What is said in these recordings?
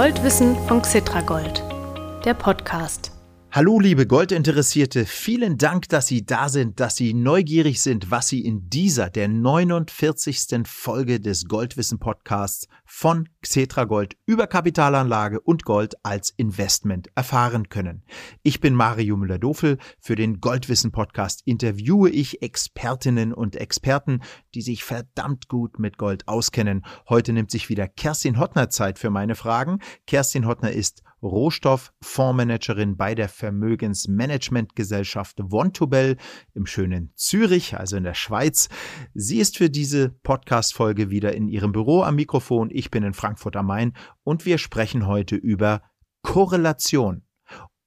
Goldwissen von Xitragold, der Podcast. Hallo liebe Goldinteressierte, vielen Dank, dass Sie da sind, dass Sie neugierig sind, was Sie in dieser, der 49. Folge des Goldwissen Podcasts von Xetra Gold über Kapitalanlage und Gold als Investment erfahren können. Ich bin Mario Müller-Dofel. Für den Goldwissen Podcast interviewe ich Expertinnen und Experten, die sich verdammt gut mit Gold auskennen. Heute nimmt sich wieder Kerstin Hottner Zeit für meine Fragen. Kerstin Hottner ist Rohstofffondsmanagerin bei der Vermögensmanagementgesellschaft Vontobel im schönen Zürich, also in der Schweiz. Sie ist für diese Podcast-Folge wieder in ihrem Büro am Mikrofon. Ich bin in Frankfurt am Main und wir sprechen heute über Korrelation.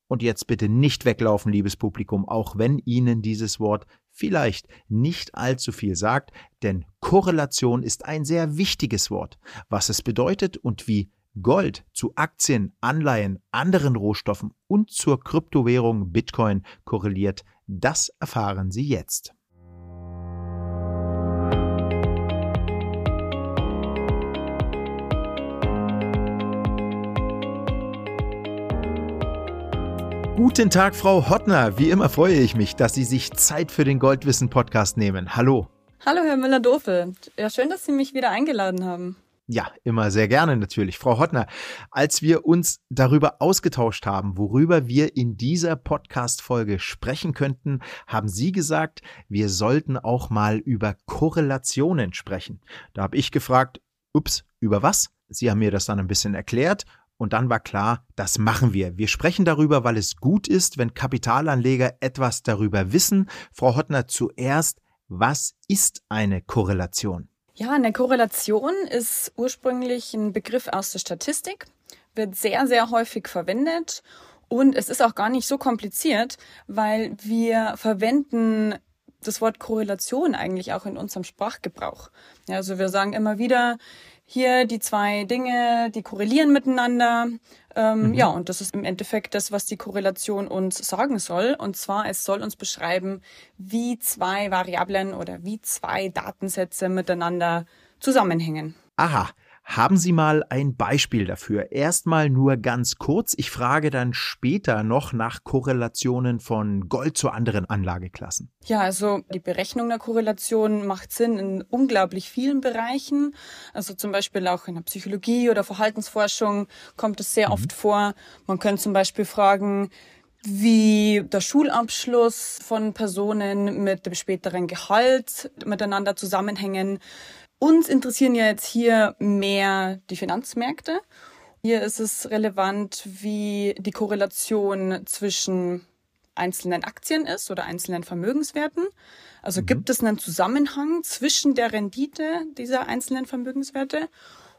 Und jetzt bitte nicht weglaufen, liebes Publikum, auch wenn Ihnen dieses Wort vielleicht nicht allzu viel sagt, denn Korrelation ist ein sehr wichtiges Wort. Was es bedeutet und wie Gold zu Aktien, Anleihen, anderen Rohstoffen und zur Kryptowährung Bitcoin korreliert, das erfahren Sie jetzt. Guten Tag, Frau Hottner. Wie immer freue ich mich, dass Sie sich Zeit für den Goldwissen Podcast nehmen. Hallo. Hallo, Herr Müller-Dofel. Ja, schön, dass Sie mich wieder eingeladen haben. Ja, immer sehr gerne natürlich. Frau Hottner, als wir uns darüber ausgetauscht haben, worüber wir in dieser Podcast-Folge sprechen könnten, haben Sie gesagt, wir sollten auch mal über Korrelationen sprechen. Da habe ich gefragt, ups, über was? Sie haben mir das dann ein bisschen erklärt und dann war klar, das machen wir. Wir sprechen darüber, weil es gut ist, wenn Kapitalanleger etwas darüber wissen. Frau Hottner, zuerst, was ist eine Korrelation? Ja, eine Korrelation ist ursprünglich ein Begriff aus der Statistik, wird sehr, sehr häufig verwendet und es ist auch gar nicht so kompliziert, weil wir verwenden das Wort Korrelation eigentlich auch in unserem Sprachgebrauch. Ja, also wir sagen immer wieder, hier die zwei Dinge, die korrelieren miteinander. Ähm, mhm. Ja, und das ist im Endeffekt das, was die Korrelation uns sagen soll. Und zwar, es soll uns beschreiben, wie zwei Variablen oder wie zwei Datensätze miteinander zusammenhängen. Aha, haben Sie mal ein Beispiel dafür? Erstmal nur ganz kurz. Ich frage dann später noch nach Korrelationen von Gold zu anderen Anlageklassen. Ja, also die Berechnung der Korrelation macht Sinn in unglaublich vielen Bereichen. Also zum Beispiel auch in der Psychologie oder Verhaltensforschung kommt es sehr mhm. oft vor. Man könnte zum Beispiel fragen, wie der Schulabschluss von Personen mit dem späteren Gehalt miteinander zusammenhängen. Uns interessieren ja jetzt hier mehr die Finanzmärkte. Hier ist es relevant, wie die Korrelation zwischen einzelnen Aktien ist oder einzelnen Vermögenswerten. Also mhm. gibt es einen Zusammenhang zwischen der Rendite dieser einzelnen Vermögenswerte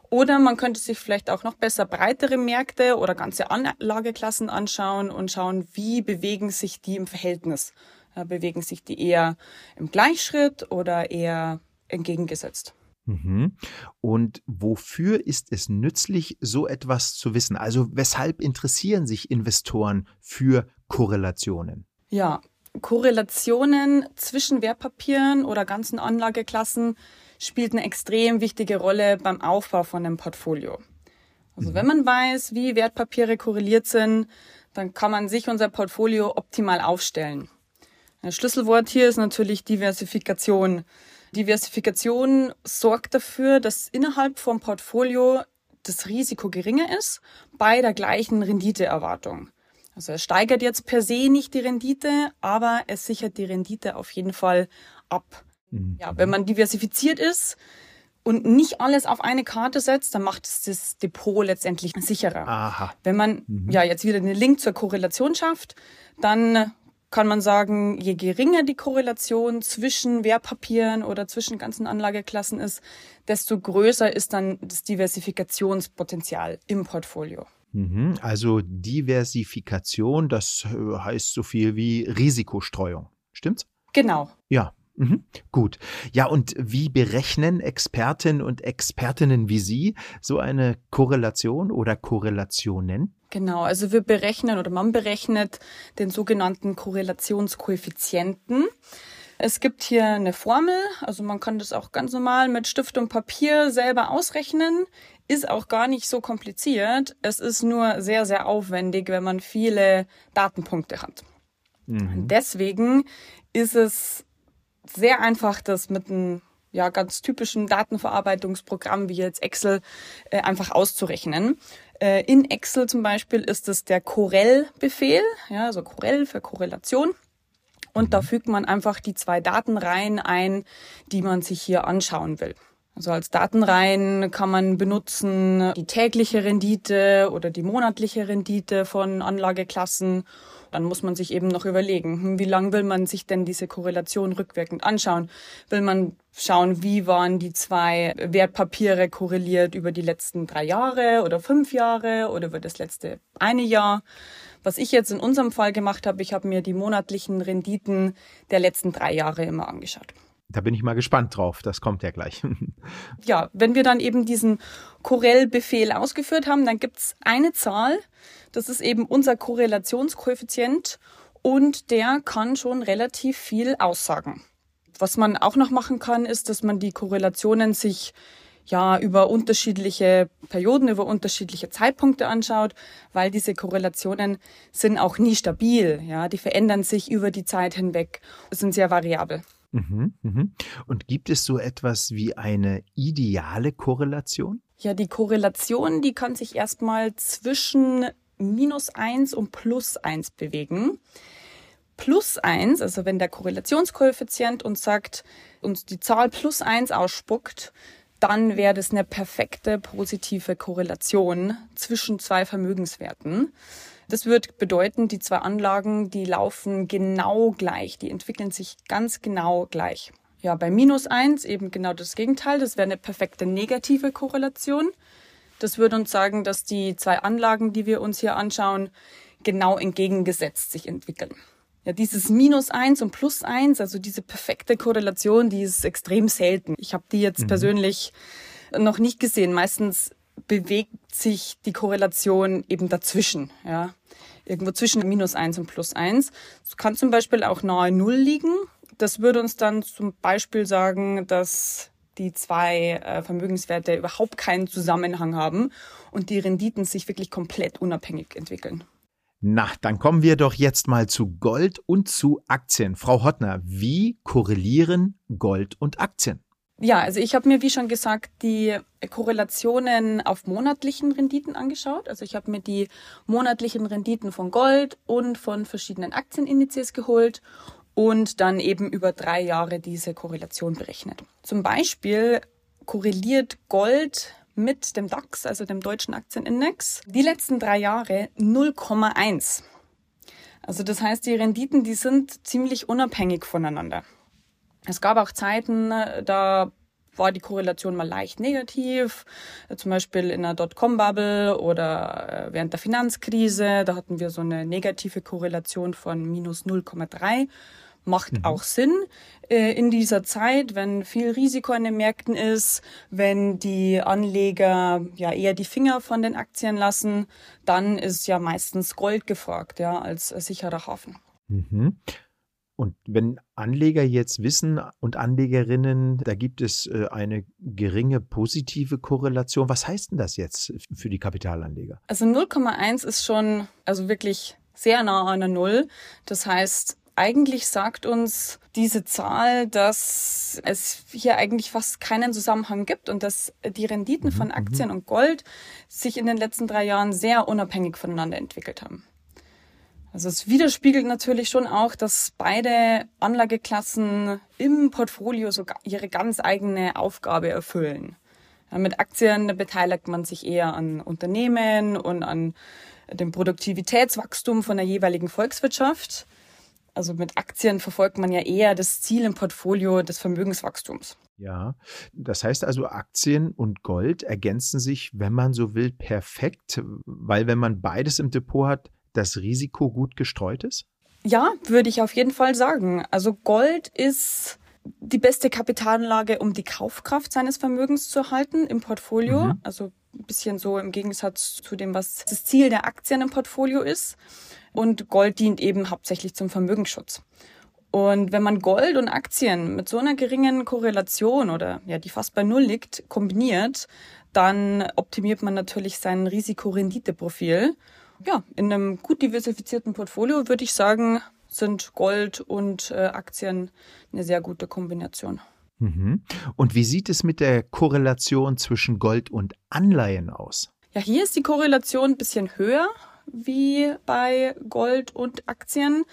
oder man könnte sich vielleicht auch noch besser breitere Märkte oder ganze Anlageklassen anschauen und schauen, wie bewegen sich die im Verhältnis. bewegen sich die eher im Gleichschritt oder eher entgegengesetzt? Mhm. Und wofür ist es nützlich, so etwas zu wissen? Also weshalb interessieren sich Investoren für Korrelationen? Ja, Korrelationen zwischen Wertpapieren oder ganzen Anlageklassen spielt eine extrem wichtige Rolle beim Aufbau von einem Portfolio. Also mhm. wenn man weiß, wie Wertpapiere korreliert sind, dann kann man sich unser Portfolio optimal aufstellen. Ein Schlüsselwort hier ist natürlich Diversifikation. Diversifikation sorgt dafür, dass innerhalb vom Portfolio das Risiko geringer ist bei der gleichen Renditeerwartung. Also es steigert jetzt per se nicht die Rendite, aber es sichert die Rendite auf jeden Fall ab. Mhm. Ja, wenn man diversifiziert ist und nicht alles auf eine Karte setzt, dann macht es das Depot letztendlich sicherer. Aha. Wenn man mhm. ja jetzt wieder einen Link zur Korrelation schafft, dann kann man sagen, je geringer die Korrelation zwischen Wertpapieren oder zwischen ganzen Anlageklassen ist, desto größer ist dann das Diversifikationspotenzial im Portfolio. Mhm. Also Diversifikation, das äh, heißt so viel wie Risikostreuung. Stimmt's? Genau. Ja, Mhm, gut. Ja, und wie berechnen Experten und Expertinnen wie Sie so eine Korrelation oder Korrelationen? Genau, also wir berechnen oder man berechnet den sogenannten Korrelationskoeffizienten. Es gibt hier eine Formel, also man kann das auch ganz normal mit Stift und Papier selber ausrechnen. Ist auch gar nicht so kompliziert. Es ist nur sehr, sehr aufwendig, wenn man viele Datenpunkte hat. Mhm. Deswegen ist es sehr einfach, das mit einem ja, ganz typischen Datenverarbeitungsprogramm wie jetzt Excel äh, einfach auszurechnen. Äh, in Excel zum Beispiel ist es der Corel-Befehl, ja, also Corel für Korrelation. Und da mhm. fügt man einfach die zwei Datenreihen ein, die man sich hier anschauen will. Also als Datenreihen kann man benutzen die tägliche Rendite oder die monatliche Rendite von Anlageklassen dann muss man sich eben noch überlegen, hm, wie lang will man sich denn diese Korrelation rückwirkend anschauen? Will man schauen, wie waren die zwei Wertpapiere korreliert über die letzten drei Jahre oder fünf Jahre oder über das letzte eine Jahr? Was ich jetzt in unserem Fall gemacht habe, ich habe mir die monatlichen Renditen der letzten drei Jahre immer angeschaut. Da bin ich mal gespannt drauf. Das kommt ja gleich. ja, wenn wir dann eben diesen Corel-Befehl ausgeführt haben, dann gibt's eine Zahl. Das ist eben unser Korrelationskoeffizient und der kann schon relativ viel aussagen. Was man auch noch machen kann, ist, dass man die Korrelationen sich ja über unterschiedliche Perioden, über unterschiedliche Zeitpunkte anschaut, weil diese Korrelationen sind auch nie stabil. Ja, die verändern sich über die Zeit hinweg, sind sehr variabel. Mhm, mhm. Und gibt es so etwas wie eine ideale Korrelation? Ja, die Korrelation, die kann sich erstmal zwischen minus eins und plus eins bewegen. Plus eins, also wenn der Korrelationskoeffizient uns sagt, uns die Zahl plus eins ausspuckt, dann wäre das eine perfekte positive Korrelation zwischen zwei Vermögenswerten. Das wird bedeuten, die zwei Anlagen, die laufen genau gleich, die entwickeln sich ganz genau gleich. Ja, bei minus eins eben genau das Gegenteil, das wäre eine perfekte negative Korrelation. Das würde uns sagen, dass die zwei Anlagen, die wir uns hier anschauen, genau entgegengesetzt sich entwickeln. Ja, dieses Minus eins und Plus eins, also diese perfekte Korrelation, die ist extrem selten. Ich habe die jetzt mhm. persönlich noch nicht gesehen. Meistens bewegt sich die Korrelation eben dazwischen, ja. Irgendwo zwischen minus eins und plus eins. Es kann zum Beispiel auch nahe Null liegen. Das würde uns dann zum Beispiel sagen, dass die zwei äh, Vermögenswerte überhaupt keinen Zusammenhang haben und die Renditen sich wirklich komplett unabhängig entwickeln. Na, dann kommen wir doch jetzt mal zu Gold und zu Aktien. Frau Hottner, wie korrelieren Gold und Aktien? Ja, also ich habe mir, wie schon gesagt, die Korrelationen auf monatlichen Renditen angeschaut. Also ich habe mir die monatlichen Renditen von Gold und von verschiedenen Aktienindizes geholt und dann eben über drei Jahre diese Korrelation berechnet. Zum Beispiel korreliert Gold mit dem DAX, also dem deutschen Aktienindex, die letzten drei Jahre 0,1. Also das heißt, die Renditen, die sind ziemlich unabhängig voneinander. Es gab auch Zeiten, da war die Korrelation mal leicht negativ, zum Beispiel in der Dotcom-Bubble oder äh, während der Finanzkrise. Da hatten wir so eine negative Korrelation von minus 0,3. Macht mhm. auch Sinn äh, in dieser Zeit, wenn viel Risiko an den Märkten ist, wenn die Anleger ja eher die Finger von den Aktien lassen, dann ist ja meistens Gold gefragt, ja, als sicherer Hafen. Mhm. Und wenn Anleger jetzt wissen und Anlegerinnen, da gibt es äh, eine geringe positive Korrelation, was heißt denn das jetzt für die Kapitalanleger? Also 0,1 ist schon also wirklich sehr nah an der Null. Das heißt, eigentlich sagt uns diese Zahl, dass es hier eigentlich fast keinen Zusammenhang gibt und dass die Renditen von mhm, Aktien mhm. und Gold sich in den letzten drei Jahren sehr unabhängig voneinander entwickelt haben. Also es widerspiegelt natürlich schon auch, dass beide Anlageklassen im Portfolio so ihre ganz eigene Aufgabe erfüllen. Mit Aktien beteiligt man sich eher an Unternehmen und an dem Produktivitätswachstum von der jeweiligen Volkswirtschaft. Also mit Aktien verfolgt man ja eher das Ziel im Portfolio des Vermögenswachstums. Ja, das heißt also, Aktien und Gold ergänzen sich, wenn man so will, perfekt, weil wenn man beides im Depot hat, das Risiko gut gestreut ist? Ja, würde ich auf jeden Fall sagen. Also Gold ist die beste Kapitalanlage, um die Kaufkraft seines Vermögens zu erhalten im Portfolio. Mhm. Also ein bisschen so im Gegensatz zu dem, was das Ziel der Aktien im Portfolio ist. Und Gold dient eben hauptsächlich zum Vermögensschutz. Und wenn man Gold und Aktien mit so einer geringen Korrelation oder ja, die fast bei Null liegt, kombiniert, dann optimiert man natürlich sein Risikorenditeprofil. Ja, in einem gut diversifizierten Portfolio würde ich sagen, sind Gold und äh, Aktien eine sehr gute Kombination. Mhm. Und wie sieht es mit der Korrelation zwischen Gold und Anleihen aus? Ja, hier ist die Korrelation ein bisschen höher wie bei Gold und Aktien.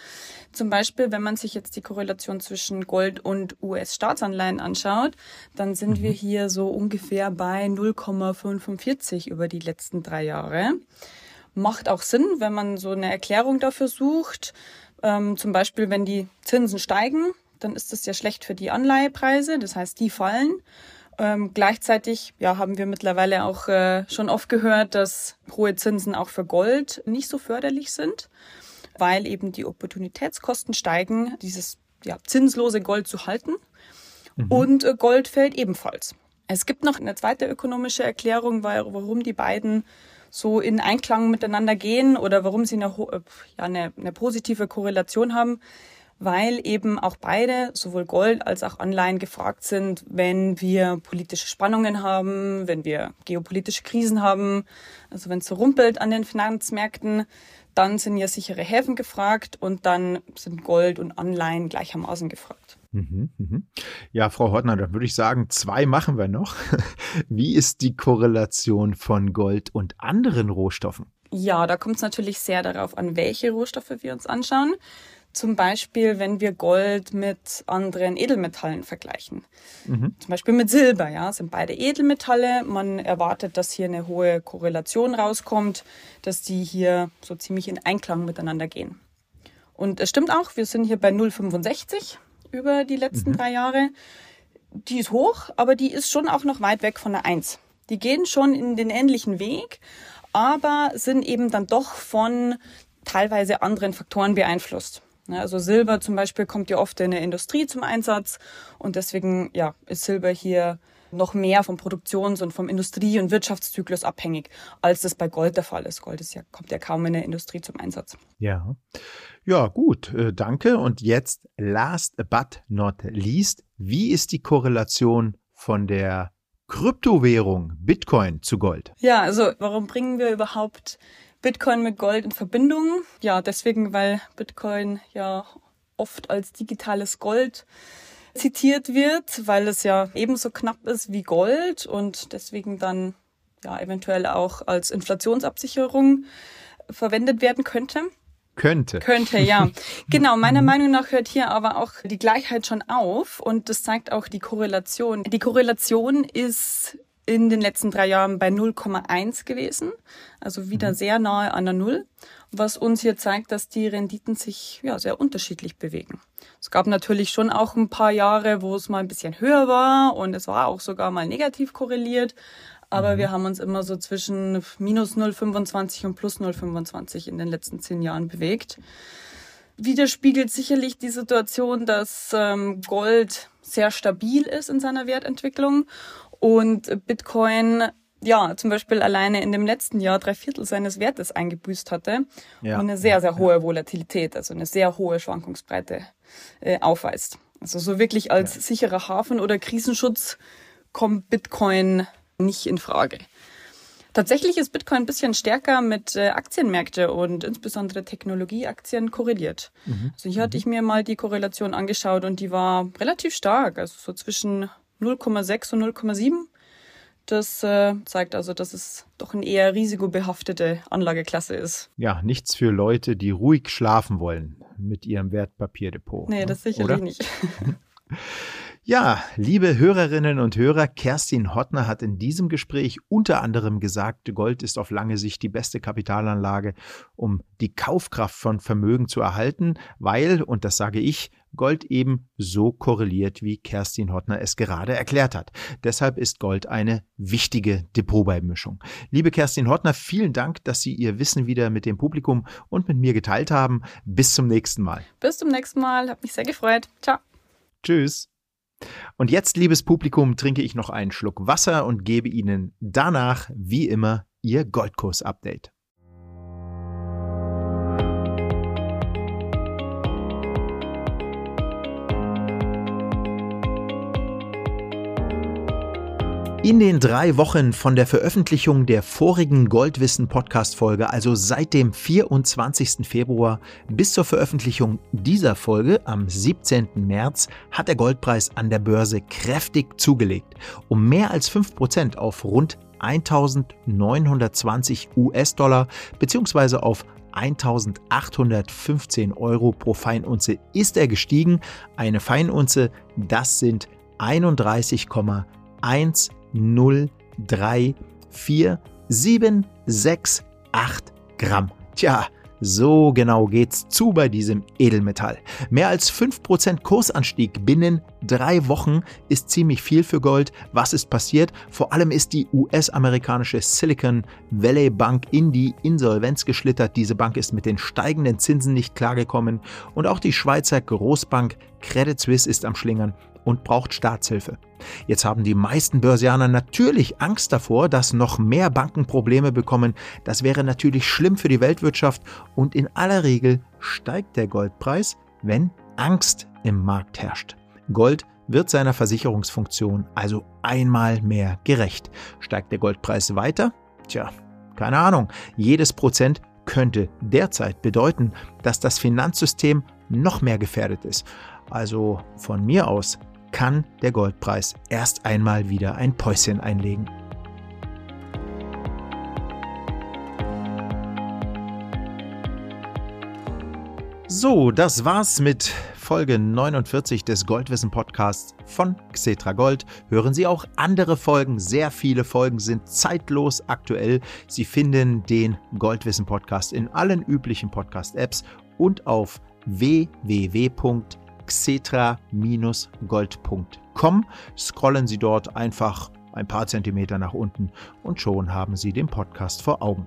Zum Beispiel, wenn man sich jetzt die Korrelation zwischen Gold und US-Staatsanleihen anschaut, dann sind mhm. wir hier so ungefähr bei 0,45 über die letzten drei Jahre. Macht auch Sinn, wenn man so eine Erklärung dafür sucht. Ähm, zum Beispiel, wenn die Zinsen steigen, dann ist das ja schlecht für die Anleihepreise, das heißt, die fallen. Ähm, gleichzeitig ja, haben wir mittlerweile auch äh, schon oft gehört, dass hohe Zinsen auch für Gold nicht so förderlich sind, weil eben die Opportunitätskosten steigen, dieses ja, zinslose Gold zu halten. Mhm. Und äh, Gold fällt ebenfalls. Es gibt noch eine zweite ökonomische Erklärung, warum die beiden so in Einklang miteinander gehen oder warum sie eine, äh, ja, eine, eine positive Korrelation haben weil eben auch beide, sowohl Gold als auch Anleihen, gefragt sind, wenn wir politische Spannungen haben, wenn wir geopolitische Krisen haben, also wenn es so rumpelt an den Finanzmärkten, dann sind ja sichere Häfen gefragt und dann sind Gold und Anleihen gleichermaßen gefragt. Mhm, mhm. Ja, Frau Hortner, da würde ich sagen, zwei machen wir noch. Wie ist die Korrelation von Gold und anderen Rohstoffen? Ja, da kommt es natürlich sehr darauf an, welche Rohstoffe wir uns anschauen. Zum Beispiel, wenn wir Gold mit anderen Edelmetallen vergleichen. Mhm. Zum Beispiel mit Silber, ja, sind beide Edelmetalle. Man erwartet, dass hier eine hohe Korrelation rauskommt, dass die hier so ziemlich in Einklang miteinander gehen. Und es stimmt auch, wir sind hier bei 0,65 über die letzten mhm. drei Jahre. Die ist hoch, aber die ist schon auch noch weit weg von der 1. Die gehen schon in den ähnlichen Weg, aber sind eben dann doch von teilweise anderen Faktoren beeinflusst. Also Silber zum Beispiel kommt ja oft in der Industrie zum Einsatz und deswegen ja, ist Silber hier noch mehr vom Produktions- und vom Industrie- und Wirtschaftszyklus abhängig, als das bei Gold der Fall ist. Gold ist ja, kommt ja kaum in der Industrie zum Einsatz. Ja. Ja, gut, äh, danke. Und jetzt last but not least, wie ist die Korrelation von der Kryptowährung Bitcoin zu Gold? Ja, also warum bringen wir überhaupt Bitcoin mit Gold in Verbindung. Ja, deswegen, weil Bitcoin ja oft als digitales Gold zitiert wird, weil es ja ebenso knapp ist wie Gold und deswegen dann ja eventuell auch als Inflationsabsicherung verwendet werden könnte. Könnte. Könnte, ja. genau, meiner. Meinung nach hört hier aber auch die Gleichheit schon auf und das zeigt auch die Korrelation. Die Korrelation ist in den letzten drei Jahren bei 0,1 gewesen, also wieder mhm. sehr nahe an der Null, was uns hier zeigt, dass die Renditen sich ja sehr unterschiedlich bewegen. Es gab natürlich schon auch ein paar Jahre, wo es mal ein bisschen höher war und es war auch sogar mal negativ korreliert, aber mhm. wir haben uns immer so zwischen minus 0,25 und plus 0,25 in den letzten zehn Jahren bewegt. Widerspiegelt sicherlich die Situation, dass ähm, Gold sehr stabil ist in seiner Wertentwicklung und Bitcoin ja, zum Beispiel alleine in dem letzten Jahr drei Viertel seines Wertes eingebüßt hatte ja. und eine sehr, sehr hohe. Volatilität, also eine sehr hohe Schwankungsbreite äh, aufweist. Also so wirklich als ja. sicherer Hafen oder Krisenschutz kommt Bitcoin nicht in Frage. Tatsächlich ist Bitcoin ein bisschen stärker mit äh, Aktienmärkte und insbesondere Technologieaktien korreliert. Mhm. Also hier hatte mhm. ich mir mal die Korrelation angeschaut und die war relativ stark, also so zwischen 0,6 und 0,7. Das äh, zeigt also, dass es doch eine eher risikobehaftete Anlageklasse ist. Ja, nichts für Leute, die ruhig schlafen wollen mit ihrem Wertpapierdepot. Nee, ne? das sicherlich Oder? nicht. Ja, liebe Hörerinnen und Hörer, Kerstin Hottner hat in diesem Gespräch unter anderem gesagt, Gold ist auf lange Sicht die beste Kapitalanlage, um die Kaufkraft von Vermögen zu erhalten, weil, und das sage ich, Gold eben so korreliert, wie Kerstin Hottner es gerade erklärt hat. Deshalb ist Gold eine wichtige Depotbeimischung. Liebe Kerstin Hottner, vielen Dank, dass Sie Ihr Wissen wieder mit dem Publikum und mit mir geteilt haben. Bis zum nächsten Mal. Bis zum nächsten Mal. Hat mich sehr gefreut. Ciao. Tschüss. Und jetzt, liebes Publikum, trinke ich noch einen Schluck Wasser und gebe Ihnen danach, wie immer, Ihr Goldkurs-Update. In den drei Wochen von der Veröffentlichung der vorigen Goldwissen Podcast Folge, also seit dem 24. Februar bis zur Veröffentlichung dieser Folge am 17. März, hat der Goldpreis an der Börse kräftig zugelegt, um mehr als 5% auf rund 1920 US-Dollar bzw. auf 1815 Euro pro Feinunze ist er gestiegen. Eine Feinunze, das sind 31,1 0, 3, 4, 7, 6, 8 Gramm. Tja, so genau geht's zu bei diesem Edelmetall. Mehr als 5% Kursanstieg binnen drei Wochen ist ziemlich viel für Gold. Was ist passiert? Vor allem ist die US-amerikanische Silicon Valley Bank in die Insolvenz geschlittert. Diese Bank ist mit den steigenden Zinsen nicht klargekommen und auch die Schweizer Großbank Credit Suisse ist am Schlingern und braucht Staatshilfe. Jetzt haben die meisten Börsianer natürlich Angst davor, dass noch mehr Banken Probleme bekommen. Das wäre natürlich schlimm für die Weltwirtschaft und in aller Regel steigt der Goldpreis, wenn Angst im Markt herrscht. Gold wird seiner Versicherungsfunktion also einmal mehr gerecht. Steigt der Goldpreis weiter? Tja, keine Ahnung. Jedes Prozent könnte derzeit bedeuten, dass das Finanzsystem noch mehr gefährdet ist. Also von mir aus kann der Goldpreis erst einmal wieder ein Päuschen einlegen. So, das war's mit Folge 49 des Goldwissen Podcasts von Xetra Gold. Hören Sie auch andere Folgen. Sehr viele Folgen sind zeitlos aktuell. Sie finden den Goldwissen Podcast in allen üblichen Podcast-Apps und auf www.xetra.com xetra-gold.com. Scrollen Sie dort einfach ein paar Zentimeter nach unten und schon haben Sie den Podcast vor Augen.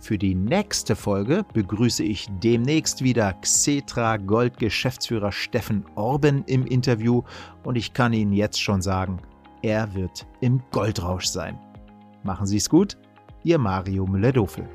Für die nächste Folge begrüße ich demnächst wieder Xetra Gold Geschäftsführer Steffen Orben im Interview und ich kann Ihnen jetzt schon sagen, er wird im Goldrausch sein. Machen Sie es gut, Ihr Mario Müller-Dofel.